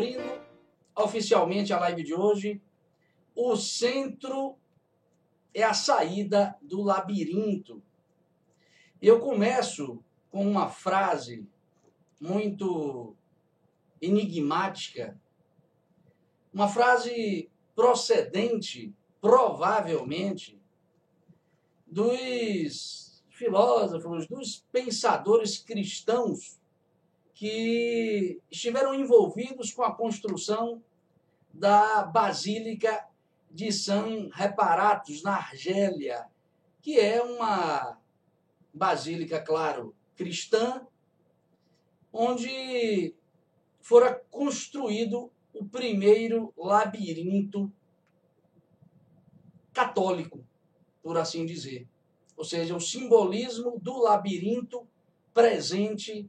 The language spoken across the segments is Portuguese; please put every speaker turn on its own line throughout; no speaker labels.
abrindo oficialmente a live de hoje. O centro é a saída do labirinto. Eu começo com uma frase muito enigmática, uma frase procedente, provavelmente, dos filósofos, dos pensadores cristãos que estiveram envolvidos com a construção da Basílica de San Reparatus, na Argélia, que é uma basílica, claro, cristã, onde fora construído o primeiro labirinto católico, por assim dizer. Ou seja, o simbolismo do labirinto presente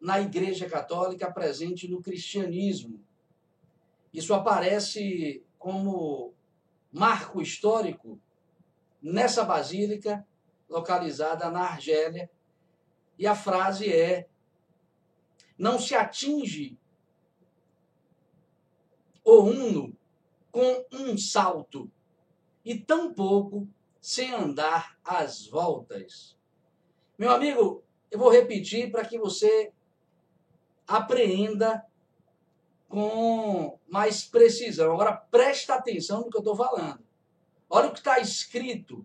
na Igreja Católica, presente no cristianismo. Isso aparece como marco histórico nessa basílica localizada na Argélia. E a frase é: não se atinge o uno com um salto, e tampouco sem andar às voltas. Meu amigo, eu vou repetir para que você apreenda com mais precisão. Agora presta atenção no que eu estou falando. Olha o que está escrito.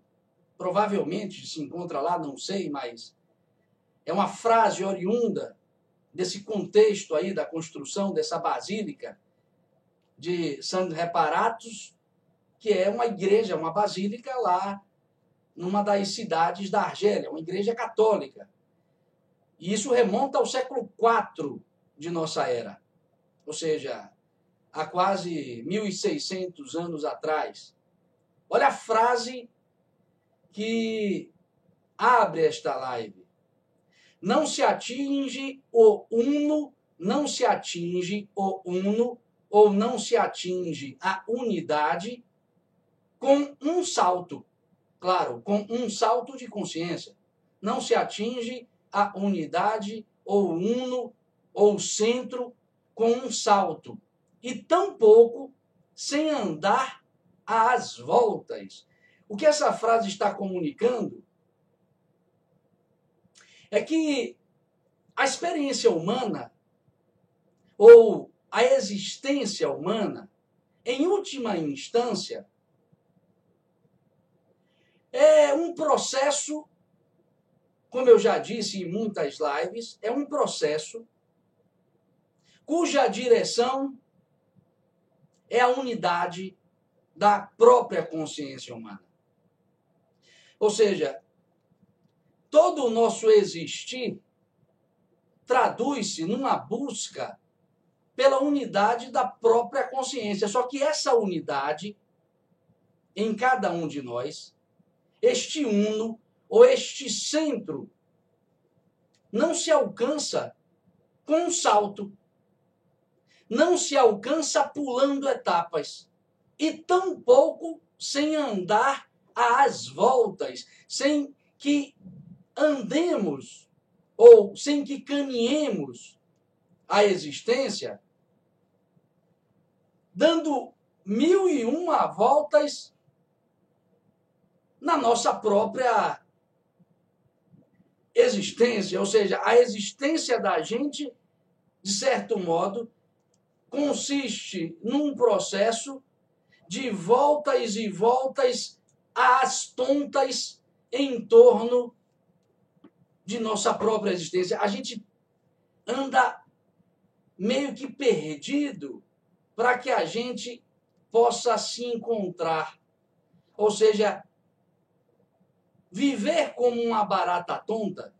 Provavelmente se encontra lá, não sei, mas é uma frase oriunda desse contexto aí da construção dessa basílica de San Reparatus, que é uma igreja, uma basílica lá numa das cidades da Argélia, uma igreja católica. E isso remonta ao século IV de nossa era. Ou seja, há quase 1.600 anos atrás. Olha a frase que abre esta live. Não se atinge o uno, não se atinge o uno, ou não se atinge a unidade com um salto. Claro, com um salto de consciência. Não se atinge a unidade ou uno ou centro com um salto, e tampouco sem andar às voltas. O que essa frase está comunicando é que a experiência humana ou a existência humana, em última instância, é um processo, como eu já disse em muitas lives, é um processo cuja direção é a unidade da própria consciência humana. Ou seja, todo o nosso existir traduz-se numa busca pela unidade da própria consciência. Só que essa unidade, em cada um de nós, este uno ou este centro, não se alcança com um salto não se alcança pulando etapas e tampouco sem andar às voltas, sem que andemos ou sem que caminhemos a existência, dando mil e uma voltas na nossa própria existência, ou seja, a existência da gente, de certo modo, consiste num processo de voltas e voltas às tontas em torno de nossa própria existência. A gente anda meio que perdido para que a gente possa se encontrar. Ou seja, viver como uma barata tonta,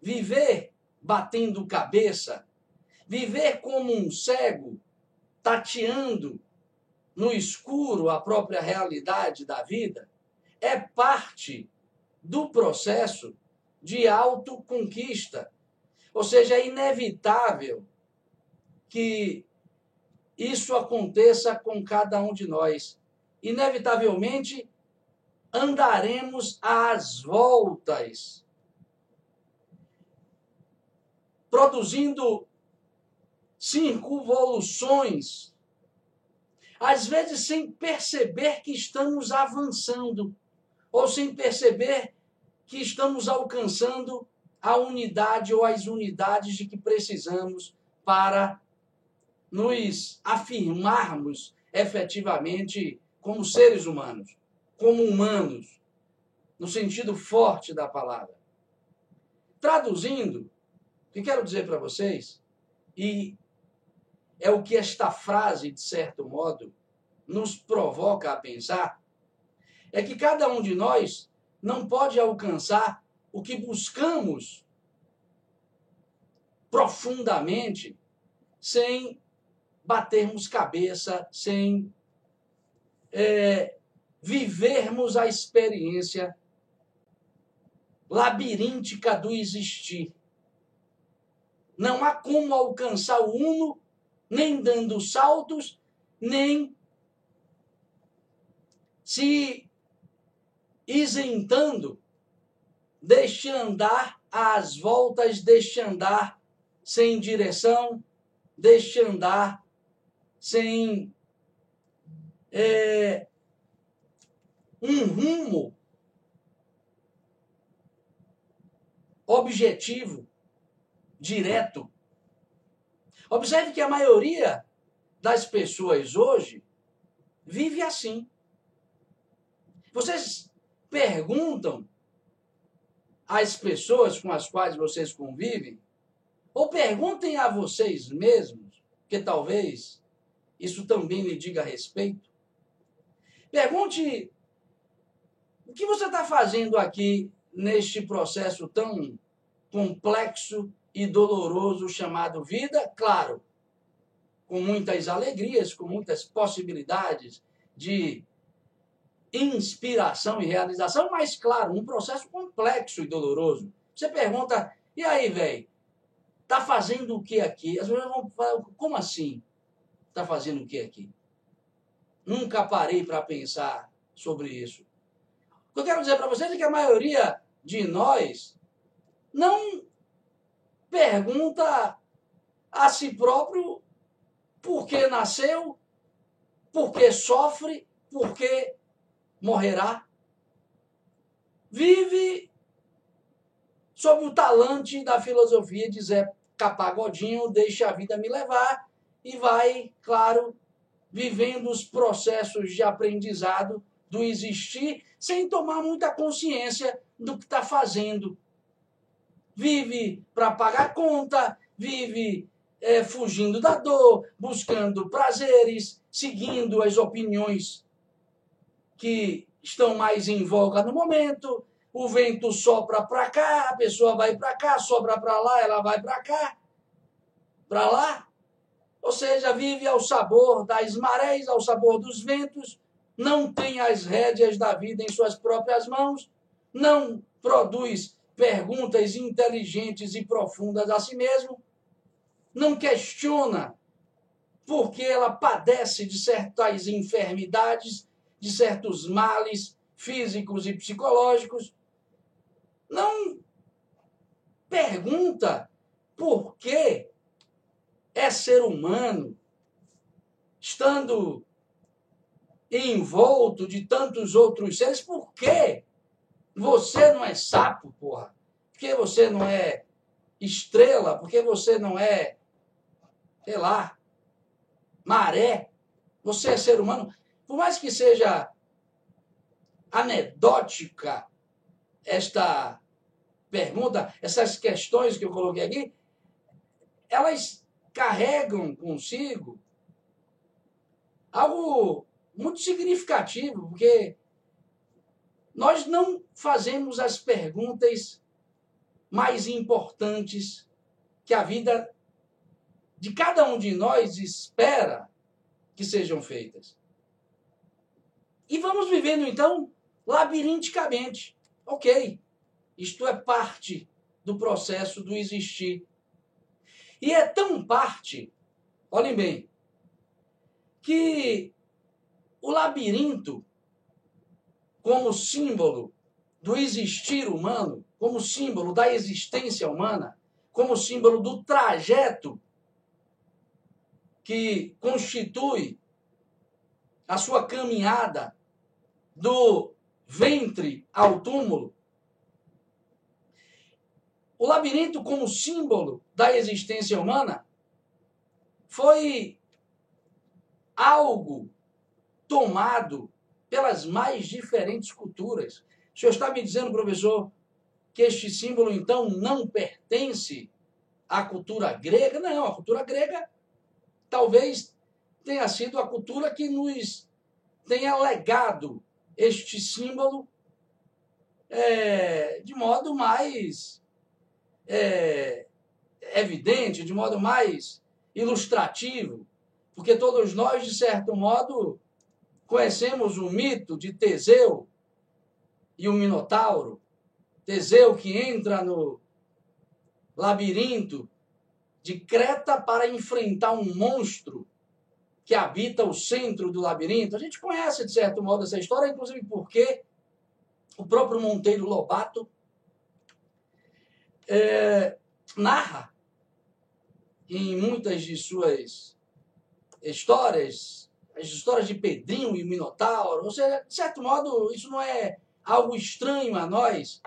viver batendo cabeça, viver como um cego, tateando no escuro a própria realidade da vida, é parte do processo de autoconquista. Ou seja, é inevitável que isso aconteça com cada um de nós. Inevitavelmente andaremos às voltas, produzindo circunvoluções, às vezes sem perceber que estamos avançando, ou sem perceber que estamos alcançando a unidade ou as unidades de que precisamos para nos afirmarmos efetivamente como seres humanos, como humanos, no sentido forte da palavra. Traduzindo, o que quero dizer para vocês, e é o que esta frase, de certo modo, nos provoca a pensar, é que cada um de nós não pode alcançar o que buscamos profundamente sem batermos cabeça, sem é, vivermos a experiência labiríntica do existir. Não há como alcançar o uno, nem dando saltos, nem se isentando deste andar às voltas deste andar sem direção, deste andar sem é, um rumo objetivo, direto. Observe que a maioria das pessoas hoje vive assim. Vocês perguntam às pessoas com as quais vocês convivem, ou perguntem a vocês mesmos, que talvez isso também lhe diga respeito. Pergunte o que você está fazendo aqui neste processo tão complexo e doloroso chamado vida, claro, com muitas alegrias, com muitas possibilidades de inspiração e realização, mas claro, um processo complexo e doloroso. Você pergunta, e aí, velho, tá fazendo o que aqui? As pessoas vão falar, como assim? Tá fazendo o que aqui? Nunca parei para pensar sobre isso. O que eu quero dizer para vocês é que a maioria de nós não pergunta a si próprio por que nasceu, por que sofre, por que morrerá. Vive sob o talante da filosofia de Zé Capagodinho, deixa a vida me levar e vai, claro, vivendo os processos de aprendizado do existir sem tomar muita consciência do que está fazendo. Vive para pagar conta, vive é, fugindo da dor, buscando prazeres, seguindo as opiniões que estão mais em voga no momento. O vento sopra para cá, a pessoa vai para cá, sobra para lá, ela vai para cá, para lá. Ou seja, vive ao sabor das marés, ao sabor dos ventos, não tem as rédeas da vida em suas próprias mãos, não produz perguntas inteligentes e profundas a si mesmo, não questiona porque ela padece de certas enfermidades, de certos males físicos e psicológicos, não pergunta por que é ser humano, estando envolto de tantos outros seres, por que você não é sapo, porra? Por que você não é estrela? Por que você não é, sei lá, maré? Você é ser humano. Por mais que seja anedótica esta pergunta, essas questões que eu coloquei aqui, elas carregam consigo algo muito significativo, porque nós não fazemos as perguntas mais importantes que a vida de cada um de nós espera que sejam feitas. E vamos vivendo então labirinticamente. Ok, isto é parte do processo do existir. E é tão parte, olhem bem, que o labirinto, como símbolo do existir humano, como símbolo da existência humana, como símbolo do trajeto que constitui a sua caminhada do ventre ao túmulo. O labirinto, como símbolo da existência humana, foi algo tomado pelas mais diferentes culturas. O senhor está me dizendo, professor, que este símbolo então não pertence à cultura grega? Não, a cultura grega talvez tenha sido a cultura que nos tenha legado este símbolo é, de modo mais é, evidente, de modo mais ilustrativo, porque todos nós, de certo modo, conhecemos o mito de Teseu e o Minotauro. Teseu que entra no labirinto de Creta para enfrentar um monstro que habita o centro do labirinto. A gente conhece, de certo modo, essa história, inclusive porque o próprio Monteiro Lobato é, narra em muitas de suas histórias, as histórias de Pedrinho e Minotauro, ou seja, de certo modo, isso não é algo estranho a nós,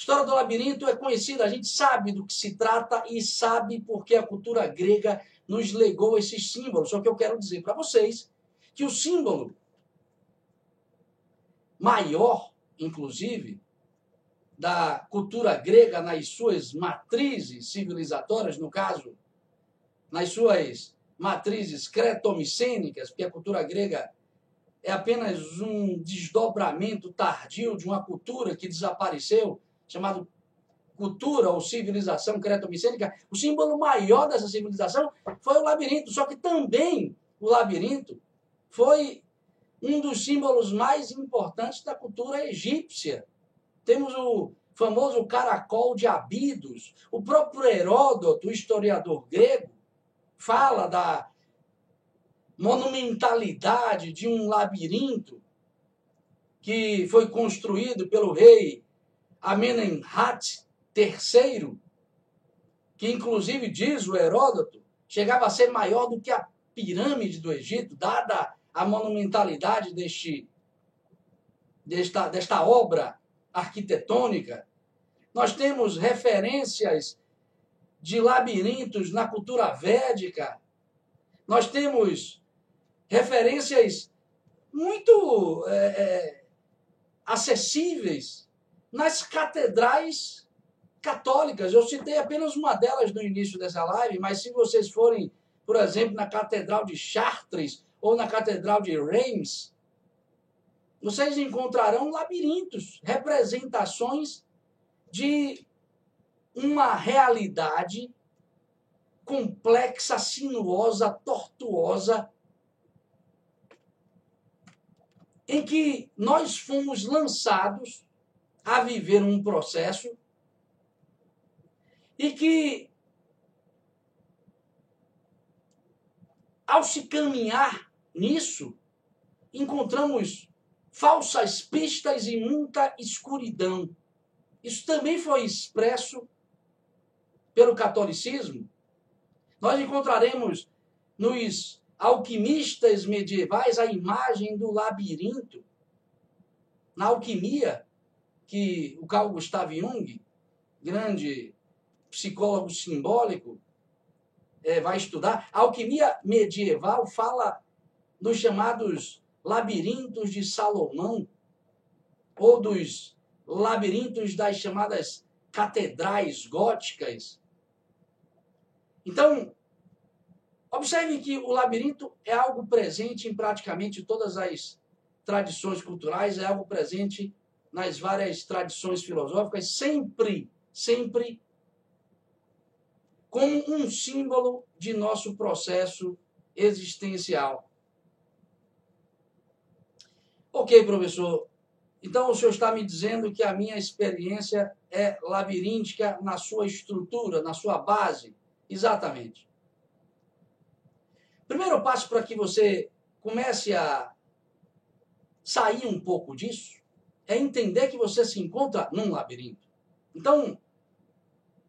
história do labirinto é conhecida, a gente sabe do que se trata e sabe porque a cultura grega nos legou esses símbolos. Só que eu quero dizer para vocês que o símbolo maior, inclusive, da cultura grega nas suas matrizes civilizatórias, no caso, nas suas matrizes cretomicênicas, porque a cultura grega é apenas um desdobramento tardio de uma cultura que desapareceu chamado cultura ou civilização creto-micênica, o símbolo maior dessa civilização foi o labirinto. Só que também o labirinto foi um dos símbolos mais importantes da cultura egípcia. Temos o famoso caracol de Abidos. O próprio Heródoto, o historiador grego, fala da monumentalidade de um labirinto que foi construído pelo rei Amenemhat III, que inclusive diz o Heródoto, chegava a ser maior do que a pirâmide do Egito, dada a monumentalidade deste, desta, desta obra arquitetônica. Nós temos referências de labirintos na cultura védica. Nós temos referências muito é, é, acessíveis nas catedrais católicas. Eu citei apenas uma delas no início dessa live, mas se vocês forem, por exemplo, na Catedral de Chartres ou na Catedral de Reims, vocês encontrarão labirintos, representações de uma realidade complexa, sinuosa, tortuosa, em que nós fomos lançados a viver um processo e que, ao se caminhar nisso, encontramos falsas pistas e muita escuridão. Isso também foi expresso pelo catolicismo. Nós encontraremos nos alquimistas medievais a imagem do labirinto. Na alquimia, que o Carl Gustav Jung, grande psicólogo simbólico, é, vai estudar. A alquimia medieval fala dos chamados labirintos de Salomão, ou dos labirintos das chamadas catedrais góticas. Então, observe que o labirinto é algo presente em praticamente todas as tradições culturais, é algo presente nas várias tradições filosóficas, sempre, sempre como um símbolo de nosso processo existencial. Ok, professor. Então o senhor está me dizendo que a minha experiência é labiríntica na sua estrutura, na sua base? Exatamente. Primeiro passo para que você comece a sair um pouco disso é entender que você se encontra num labirinto. Então,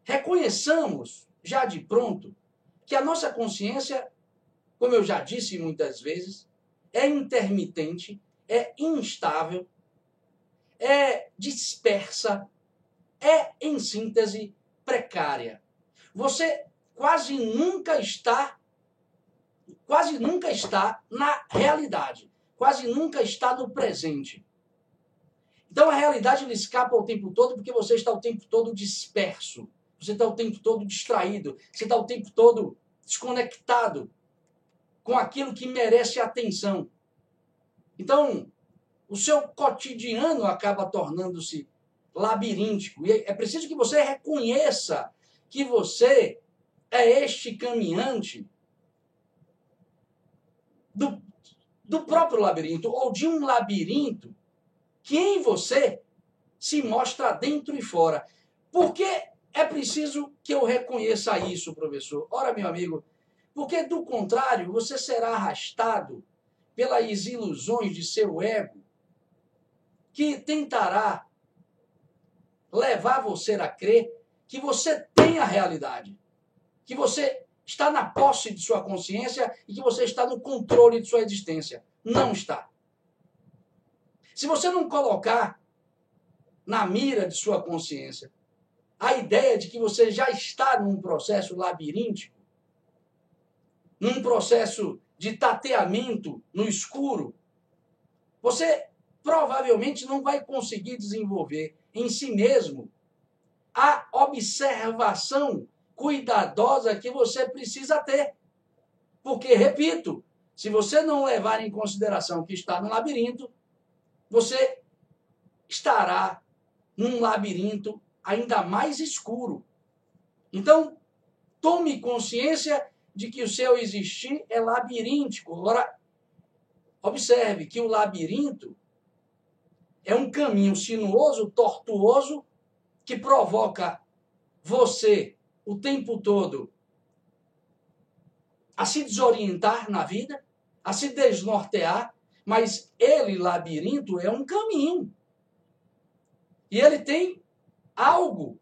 reconheçamos já de pronto que a nossa consciência como eu já disse muitas vezes, é intermitente, é instável, é dispersa, é, em síntese, precária. Você quase nunca está quase nunca está na realidade, quase nunca está no presente. Então a realidade lhe escapa o tempo todo porque você está o tempo todo disperso, você está o tempo todo distraído, você está o tempo todo desconectado com aquilo que merece atenção. Então, o seu cotidiano acaba tornando-se labiríntico. E é preciso que você reconheça que você é este caminhante do, do próprio labirinto, ou de um labirinto que em você se mostra dentro e fora. Porque é preciso que eu reconheça isso, professor. Ora, meu amigo, porque do contrário, você será arrastado pelas ilusões de seu ego, que tentará levar você a crer que você tem a realidade, que você está na posse de sua consciência e que você está no controle de sua existência. Não está. Se você não colocar na mira de sua consciência a ideia de que você já está num processo labiríntico, num processo de tateamento no escuro, você provavelmente não vai conseguir desenvolver em si mesmo a observação cuidadosa que você precisa ter. Porque, repito, se você não levar em consideração que está no labirinto, você estará num labirinto ainda mais escuro. Então, tome consciência de que o seu existir é labiríntico. Agora, observe que o labirinto é um caminho sinuoso, tortuoso, que provoca você o tempo todo a se desorientar na vida, a se desnortear, mas ele, labirinto, é um caminho. E ele tem algo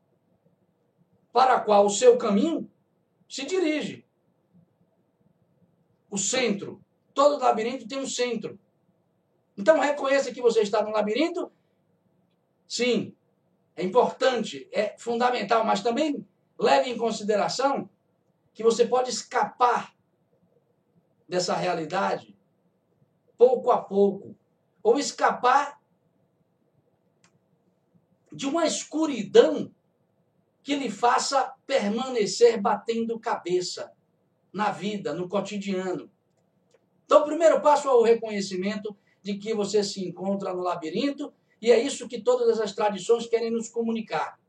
para qual o seu caminho se dirige. O centro. Todo labirinto tem um centro. Então reconheça que você está no labirinto. Sim, é importante, é fundamental, mas também leve em consideração que você pode escapar dessa realidade pouco a pouco, ou escapar de uma escuridão que lhe faça permanecer batendo cabeça na vida, no cotidiano. Então, o primeiro passo é o reconhecimento de que você se encontra no labirinto, e é isso que todas essas tradições querem nos comunicar.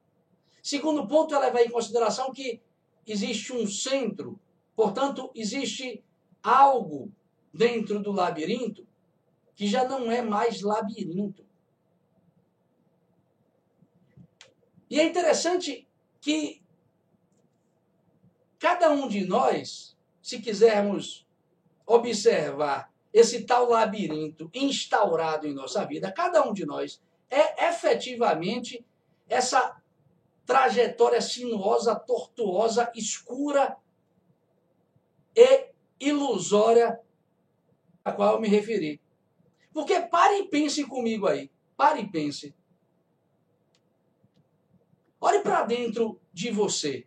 Segundo ponto é levar em consideração que existe um centro, portanto, existe algo dentro do labirinto que já não é mais labirinto. E é interessante que cada um de nós, se quisermos observar esse tal labirinto instaurado em nossa vida, cada um de nós é efetivamente essa trajetória sinuosa, tortuosa, escura e ilusória a qual eu me referi. Porque pare e pense comigo aí. Pare e pense. Olhe para dentro de você.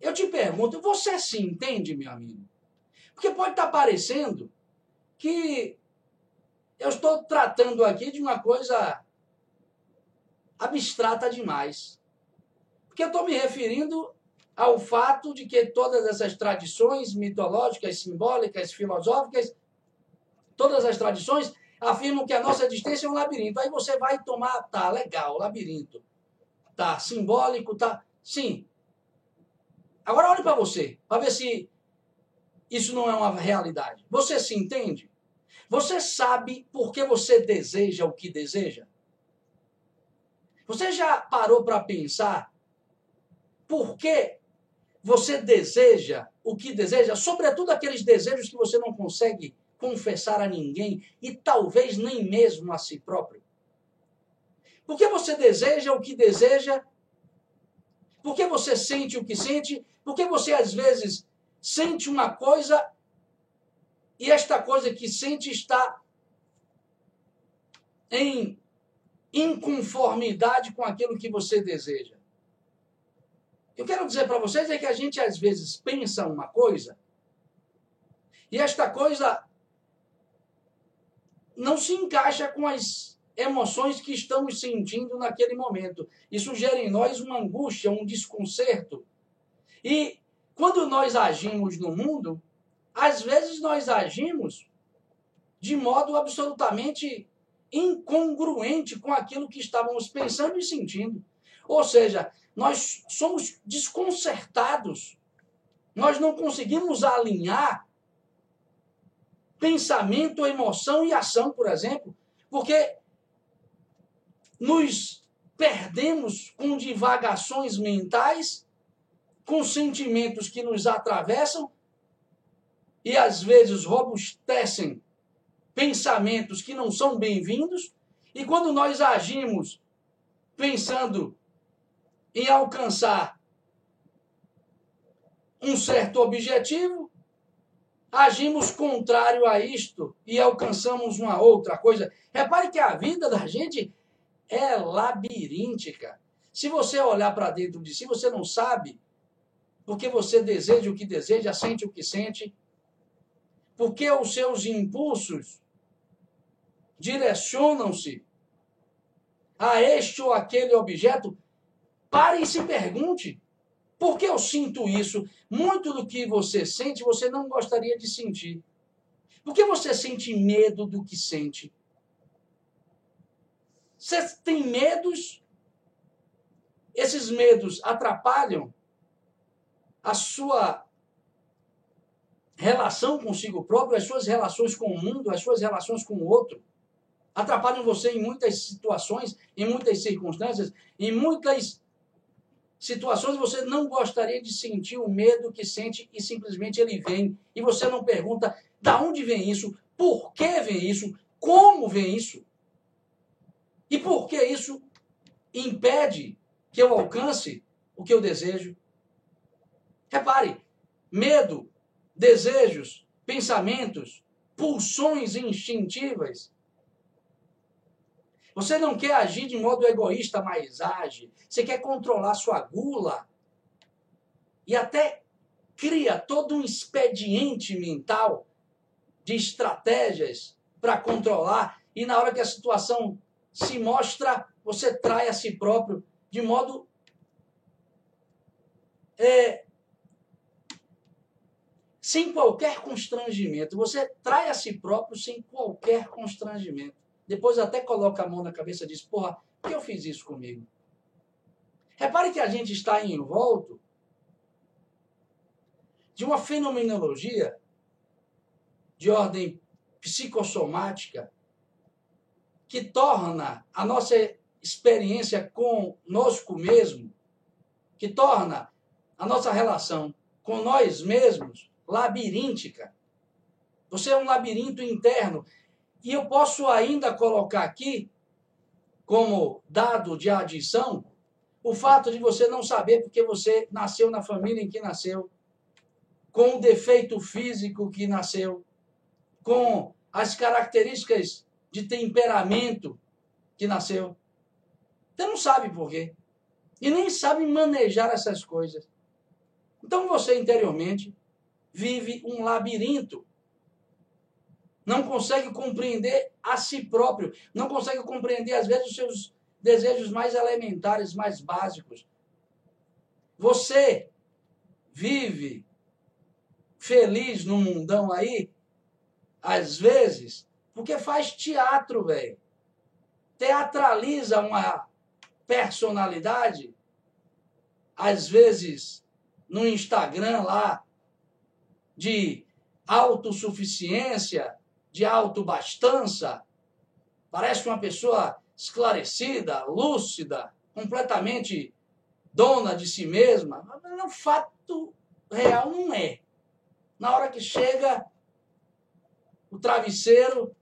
Eu te pergunto, você se entende, meu amigo? Porque pode estar parecendo que eu estou tratando aqui de uma coisa abstrata demais. Porque eu estou me referindo ao fato de que todas essas tradições mitológicas, simbólicas, filosóficas, todas as tradições afirmam que a nossa existência é um labirinto. Aí você vai tomar, tá, legal, labirinto. Tá, simbólico, tá. Sim. Agora olhe para você, para ver se isso não é uma realidade. Você se entende? Você sabe por que você deseja o que deseja? Você já parou para pensar por que você deseja o que deseja, sobretudo aqueles desejos que você não consegue confessar a ninguém e talvez nem mesmo a si próprio? Por que você deseja o que deseja? Por que você sente o que sente? Por que você às vezes sente uma coisa e esta coisa que sente está em inconformidade com aquilo que você deseja. Eu quero dizer para vocês é que a gente às vezes pensa uma coisa e esta coisa não se encaixa com as emoções que estamos sentindo naquele momento. Isso gera em nós uma angústia, um desconcerto. E quando nós agimos no mundo, às vezes nós agimos de modo absolutamente incongruente com aquilo que estávamos pensando e sentindo. Ou seja, nós somos desconcertados. Nós não conseguimos alinhar pensamento, emoção e ação, por exemplo, porque nos perdemos com divagações mentais, com sentimentos que nos atravessam e às vezes robustecem pensamentos que não são bem-vindos, e quando nós agimos pensando em alcançar um certo objetivo, agimos contrário a isto e alcançamos uma outra coisa. Repare que a vida da gente é labiríntica. Se você olhar para dentro de si, você não sabe porque você deseja o que deseja, sente o que sente, porque os seus impulsos direcionam-se a este ou aquele objeto, pare e se pergunte: por que eu sinto isso? Muito do que você sente, você não gostaria de sentir. Por que você sente medo do que sente? Você tem medos? Esses medos atrapalham a sua relação consigo próprio, as suas relações com o mundo, as suas relações com o outro atrapalham você em muitas situações, em muitas circunstâncias, em muitas situações você não gostaria de sentir o medo que sente e simplesmente ele vem e você não pergunta da onde vem isso, por que vem isso, como vem isso? E por que isso impede que eu alcance o que eu desejo. Repare, medo, desejos, pensamentos, pulsões instintivas você não quer agir de modo egoísta, mas age. Você quer controlar sua gula. E até cria todo um expediente mental de estratégias para controlar. E na hora que a situação se mostra, você trai a si próprio de modo é, sem qualquer constrangimento. Você trai a si próprio sem qualquer constrangimento. Depois até coloca a mão na cabeça e diz: Porra, por que eu fiz isso comigo? Repare que a gente está envolto de uma fenomenologia de ordem psicossomática que torna a nossa experiência conosco mesmo, que torna a nossa relação com nós mesmos labiríntica. Você é um labirinto interno e eu posso ainda colocar aqui, como dado de adição, o fato de você não saber porque você nasceu na família em que nasceu, com o defeito físico que nasceu, com as características de temperamento que nasceu. Você não sabe por quê. E nem sabe manejar essas coisas. Então você interiormente vive um labirinto não consegue compreender a si próprio, não consegue compreender, às vezes, os seus desejos mais elementares, mais básicos. Você vive feliz no mundão aí, às vezes, porque faz teatro, velho. Teatraliza uma personalidade, às vezes no Instagram lá, de autossuficiência, de autobastança, parece uma pessoa esclarecida, lúcida, completamente dona de si mesma. Mas o fato real não é. Na hora que chega o travesseiro,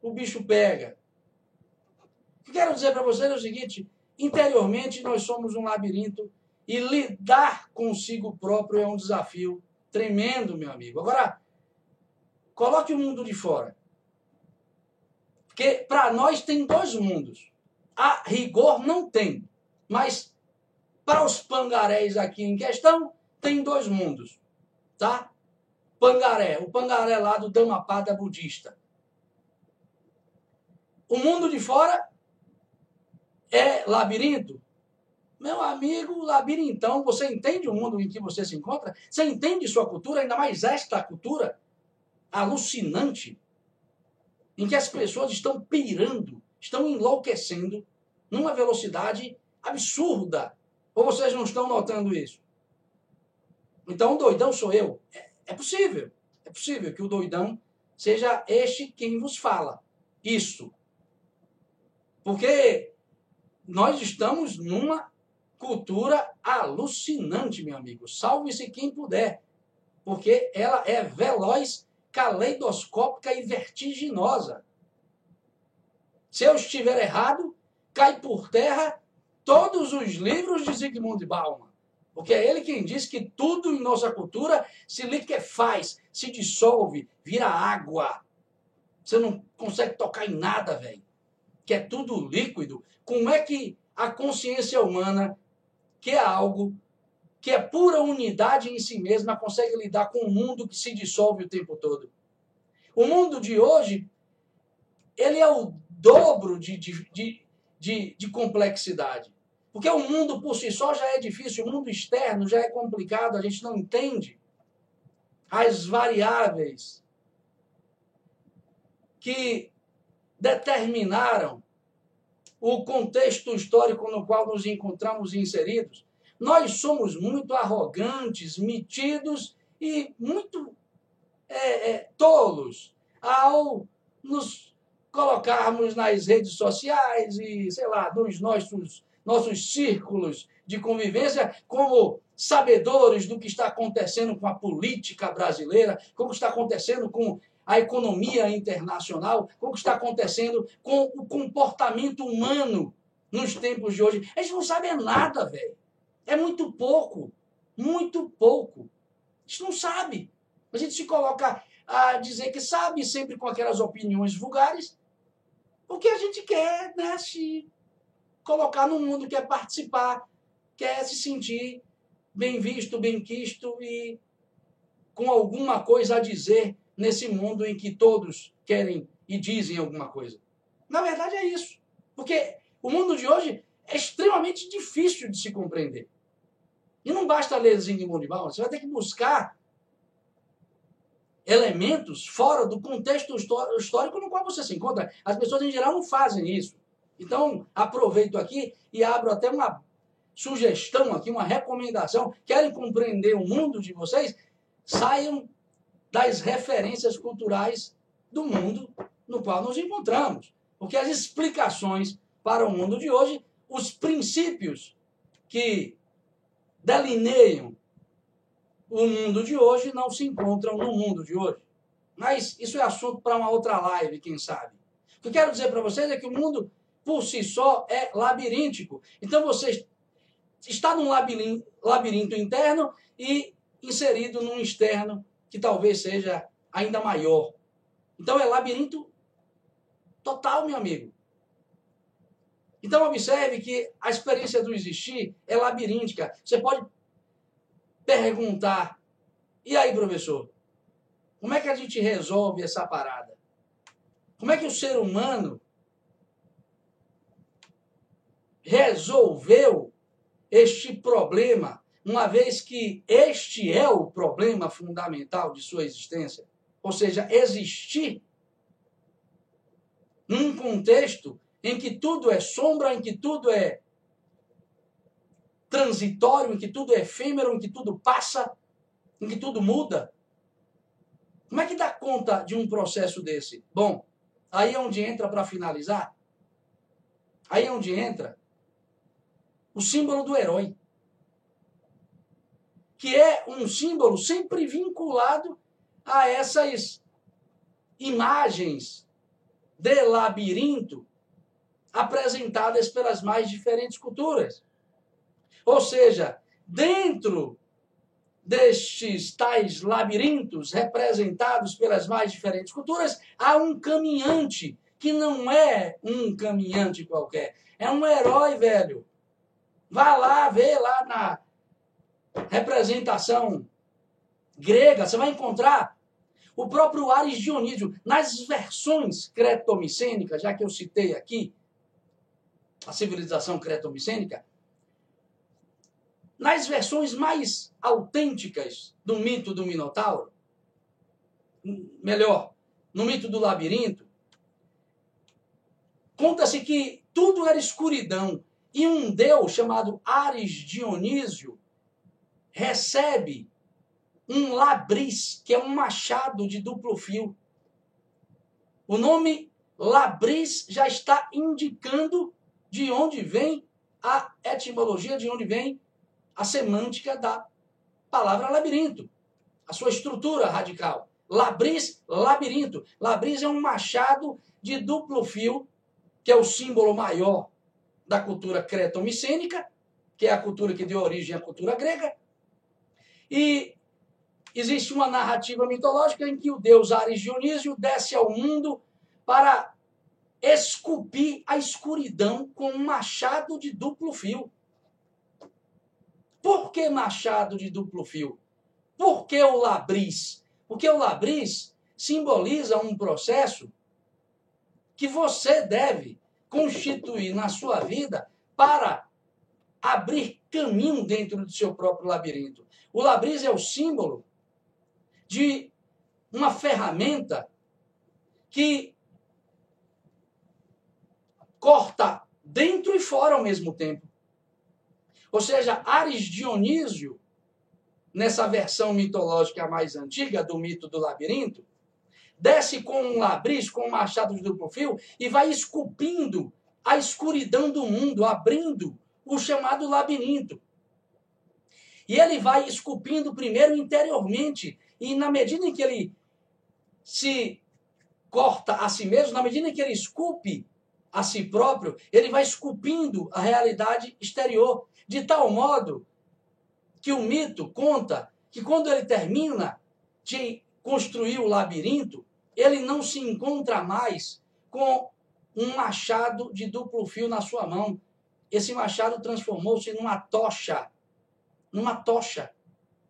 o bicho pega. O que quero dizer para vocês é o seguinte: interiormente nós somos um labirinto e lidar consigo próprio é um desafio tremendo, meu amigo. Agora, coloque o mundo de fora. Porque para nós tem dois mundos. A rigor não tem. Mas para os pangarés aqui em questão, tem dois mundos. Tá? Pangaré, o pangaré lá do Dhammapada budista. O mundo de fora é labirinto? Meu amigo labirintão, você entende o mundo em que você se encontra? Você entende sua cultura, ainda mais esta cultura alucinante, em que as pessoas estão pirando, estão enlouquecendo numa velocidade absurda. Ou vocês não estão notando isso? Então, o doidão sou eu. É, é possível. É possível que o doidão seja este quem vos fala. Isso. Porque nós estamos numa cultura alucinante, meu amigo. Salve-se quem puder. Porque ela é veloz, caleidoscópica e vertiginosa. Se eu estiver errado, cai por terra todos os livros de Zygmunt Bauman. Porque é ele quem diz que tudo em nossa cultura se liquefaz, se dissolve, vira água. Você não consegue tocar em nada, velho que é tudo líquido, como é que a consciência humana, que é algo que é pura unidade em si mesma, consegue lidar com um mundo que se dissolve o tempo todo? O mundo de hoje, ele é o dobro de, de, de, de, de complexidade. Porque o mundo por si só já é difícil, o mundo externo já é complicado, a gente não entende as variáveis que determinaram o contexto histórico no qual nos encontramos inseridos. Nós somos muito arrogantes, metidos e muito é, é, tolos ao nos colocarmos nas redes sociais e, sei lá, nos nossos, nossos círculos de convivência como sabedores do que está acontecendo com a política brasileira, como está acontecendo com a economia internacional, com o que está acontecendo com o comportamento humano nos tempos de hoje. A gente não sabe nada, velho. É muito pouco. Muito pouco. A gente não sabe. A gente se coloca a dizer que sabe, sempre com aquelas opiniões vulgares, porque a gente quer né, se colocar no mundo, quer participar, quer se sentir bem visto, bem quisto e com alguma coisa a dizer nesse mundo em que todos querem e dizem alguma coisa. Na verdade é isso. Porque o mundo de hoje é extremamente difícil de se compreender. E não basta ler Zygmunt Bauman, você vai ter que buscar elementos fora do contexto histórico no qual você se encontra. As pessoas em geral não fazem isso. Então, aproveito aqui e abro até uma sugestão aqui, uma recomendação. Querem compreender o mundo de vocês? Saiam das referências culturais do mundo no qual nos encontramos. Porque as explicações para o mundo de hoje, os princípios que delineiam o mundo de hoje não se encontram no mundo de hoje. Mas isso é assunto para uma outra live, quem sabe. O que eu quero dizer para vocês é que o mundo, por si só, é labiríntico. Então você está num labirinto, labirinto interno e inserido num externo que talvez seja ainda maior. Então é labirinto total, meu amigo. Então observe que a experiência do existir é labiríntica. Você pode perguntar: e aí, professor? Como é que a gente resolve essa parada? Como é que o ser humano resolveu este problema uma vez que este é o problema fundamental de sua existência, ou seja, existir num contexto em que tudo é sombra, em que tudo é transitório, em que tudo é efêmero, em que tudo passa, em que tudo muda. Como é que dá conta de um processo desse? Bom, aí é onde entra para finalizar. Aí é onde entra o símbolo do herói que é um símbolo sempre vinculado a essas imagens de labirinto apresentadas pelas mais diferentes culturas. Ou seja, dentro destes tais labirintos representados pelas mais diferentes culturas, há um caminhante que não é um caminhante qualquer, é um herói velho. Vá lá, vê lá na representação grega, você vai encontrar o próprio Ares Dionísio. Nas versões cretomicênicas, já que eu citei aqui a civilização cretomicênica, nas versões mais autênticas do mito do Minotauro, melhor, no mito do labirinto, conta-se que tudo era escuridão e um deus chamado Ares Dionísio recebe um labris, que é um machado de duplo fio. O nome labris já está indicando de onde vem a etimologia, de onde vem a semântica da palavra labirinto, a sua estrutura radical. Labris, labirinto. Labris é um machado de duplo fio, que é o símbolo maior da cultura cretomicênica, que é a cultura que deu origem à cultura grega. E existe uma narrativa mitológica em que o deus Ares Dionísio desce ao mundo para esculpir a escuridão com um machado de duplo fio. Por que machado de duplo fio? Por que o labris? Porque o labris simboliza um processo que você deve constituir na sua vida para abrir caminho dentro do seu próprio labirinto. O labris é o símbolo de uma ferramenta que corta dentro e fora ao mesmo tempo. Ou seja, Ares Dionísio, nessa versão mitológica mais antiga do mito do labirinto, desce com um labris, com um machado de duplo fio e vai esculpindo a escuridão do mundo, abrindo o chamado labirinto. E ele vai esculpindo primeiro interiormente, e na medida em que ele se corta a si mesmo, na medida em que ele esculpe a si próprio, ele vai esculpindo a realidade exterior. De tal modo que o mito conta que quando ele termina de construir o labirinto, ele não se encontra mais com um machado de duplo fio na sua mão. Esse machado transformou-se numa tocha. Numa tocha.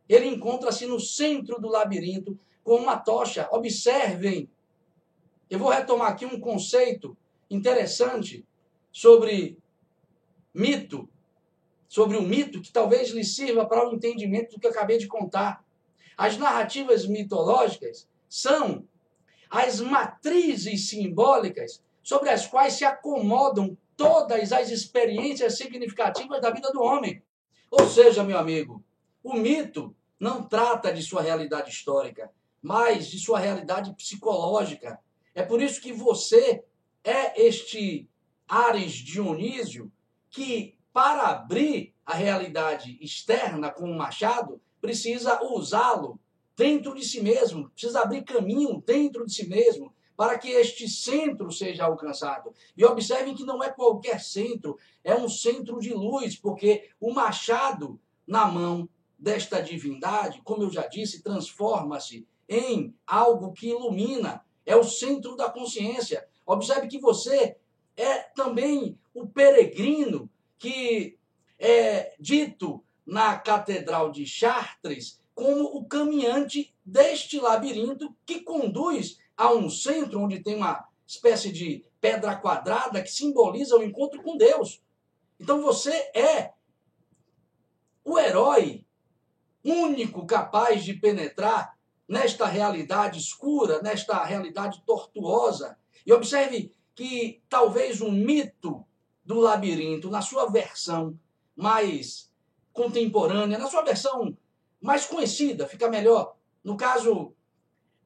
Ele encontra-se no centro do labirinto com uma tocha. Observem. Eu vou retomar aqui um conceito interessante sobre mito sobre o mito que talvez lhe sirva para o entendimento do que eu acabei de contar. As narrativas mitológicas são as matrizes simbólicas sobre as quais se acomodam todas as experiências significativas da vida do homem. Ou seja, meu amigo, o mito não trata de sua realidade histórica, mas de sua realidade psicológica. É por isso que você é este Ares Dionísio que para abrir a realidade externa com o machado, precisa usá-lo dentro de si mesmo, precisa abrir caminho dentro de si mesmo para que este centro seja alcançado. E observem que não é qualquer centro, é um centro de luz, porque o machado na mão desta divindade, como eu já disse, transforma-se em algo que ilumina, é o centro da consciência. Observe que você é também o peregrino que é dito na Catedral de Chartres como o caminhante deste labirinto que conduz a um centro onde tem uma espécie de pedra quadrada que simboliza o encontro com Deus. Então você é o herói único capaz de penetrar nesta realidade escura, nesta realidade tortuosa. E observe que talvez um mito do labirinto, na sua versão mais contemporânea, na sua versão mais conhecida, fica melhor. No caso,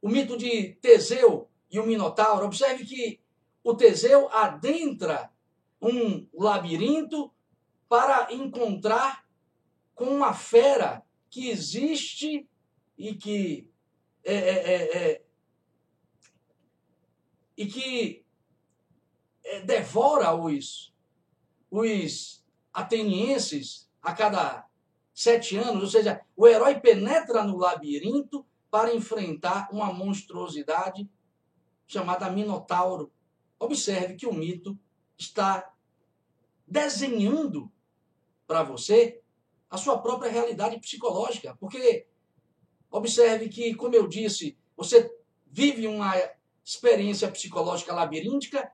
o mito de Teseu e o Minotauro. Observe que o Teseu adentra um labirinto para encontrar com uma fera que existe e que é, é, é, é e que é, devora os os atenienses a cada sete anos, ou seja, o herói penetra no labirinto para enfrentar uma monstruosidade chamada Minotauro. Observe que o mito está desenhando para você a sua própria realidade psicológica, porque observe que, como eu disse, você vive uma experiência psicológica labiríntica,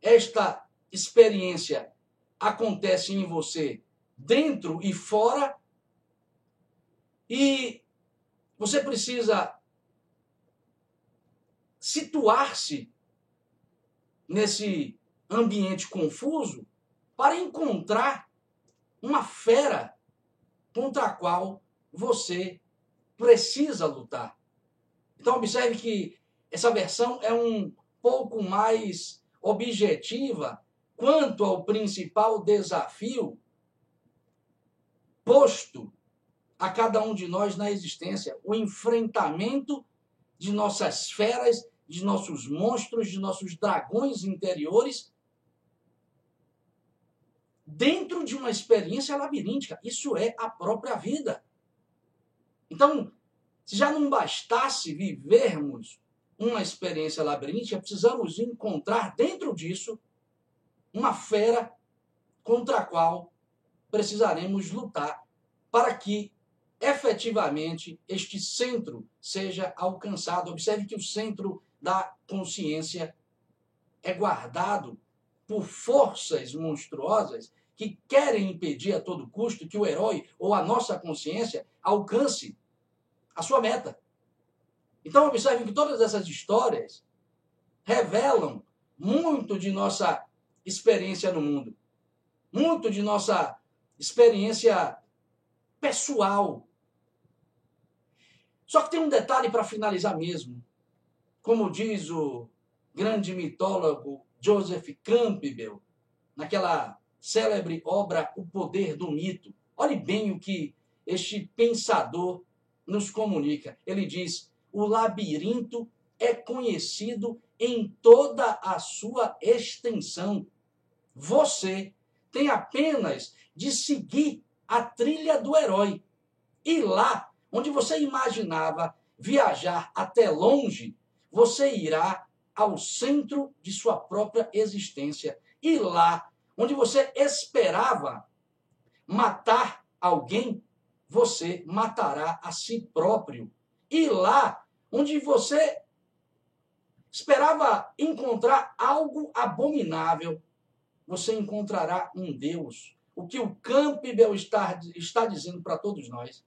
esta experiência acontece em você dentro e fora, e você precisa situar-se nesse ambiente confuso para encontrar uma fera contra a qual você precisa lutar. Então, observe que essa versão é um pouco mais objetiva quanto ao principal desafio posto a cada um de nós na existência: o enfrentamento de nossas feras, de nossos monstros, de nossos dragões interiores, dentro de uma experiência labiríntica. Isso é a própria vida. Então, se já não bastasse vivermos uma experiência labiríntica, precisamos encontrar dentro disso uma fera contra a qual precisaremos lutar para que efetivamente este centro seja alcançado. Observe que o centro da consciência é guardado por forças monstruosas que querem impedir a todo custo que o herói ou a nossa consciência alcance a sua meta. Então, observe que todas essas histórias revelam muito de nossa experiência no mundo, muito de nossa experiência pessoal. Só que tem um detalhe para finalizar mesmo. Como diz o grande mitólogo Joseph Campbell, naquela célebre obra O Poder do Mito. Olhe bem o que este pensador nos comunica. Ele diz: o labirinto é conhecido em toda a sua extensão. Você tem apenas de seguir a trilha do herói. E lá, onde você imaginava viajar até longe, você irá ao centro de sua própria existência. E lá, onde você esperava matar alguém, você matará a si próprio. E lá, onde você esperava encontrar algo abominável, você encontrará um Deus. O que o Campbell está, está dizendo para todos nós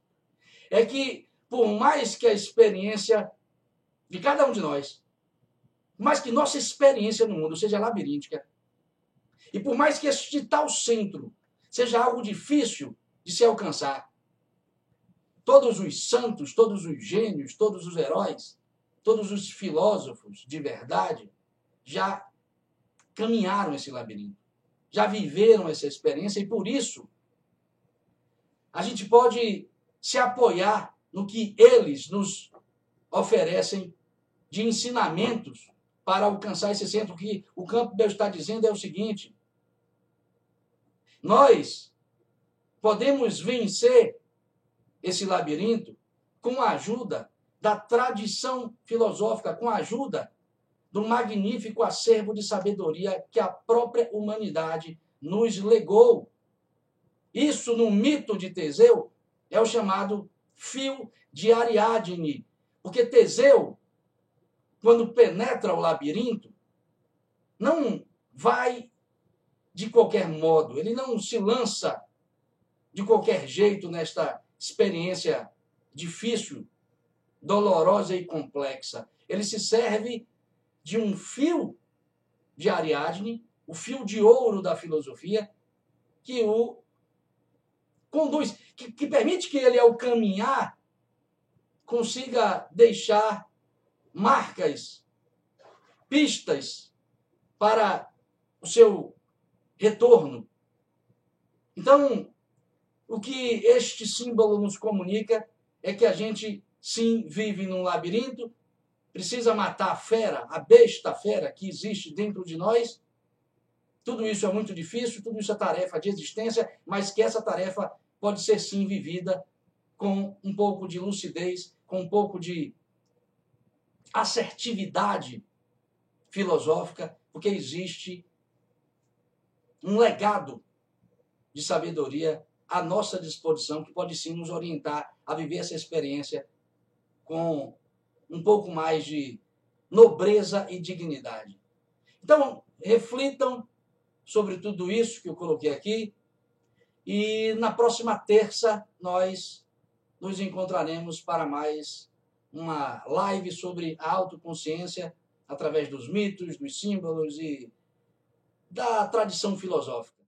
é que, por mais que a experiência de cada um de nós, mais que nossa experiência no mundo seja labiríntica, e por mais que este tal centro seja algo difícil de se alcançar, todos os santos, todos os gênios, todos os heróis, todos os filósofos de verdade já caminharam esse labirinto, já viveram essa experiência e por isso a gente pode se apoiar no que eles nos oferecem de ensinamentos para alcançar esse centro. Que o Campbell está dizendo é o seguinte: nós podemos vencer esse labirinto com a ajuda da tradição filosófica, com a ajuda do magnífico acervo de sabedoria que a própria humanidade nos legou. Isso no mito de Teseu é o chamado fio de Ariadne, porque Teseu, quando penetra o labirinto, não vai de qualquer modo, ele não se lança de qualquer jeito nesta experiência difícil, dolorosa e complexa. Ele se serve de um fio de Ariadne, o fio de ouro da filosofia, que o conduz, que, que permite que ele, ao caminhar, consiga deixar marcas, pistas para o seu retorno. Então, o que este símbolo nos comunica é que a gente, sim, vive num labirinto, precisa matar a fera, a besta fera que existe dentro de nós. Tudo isso é muito difícil, tudo isso é tarefa de existência, mas que essa tarefa pode ser sim vivida com um pouco de lucidez, com um pouco de assertividade filosófica, porque existe um legado de sabedoria à nossa disposição que pode sim nos orientar a viver essa experiência com um pouco mais de nobreza e dignidade. Então, reflitam sobre tudo isso que eu coloquei aqui e na próxima terça nós nos encontraremos para mais uma live sobre a autoconsciência através dos mitos, dos símbolos e da tradição filosófica.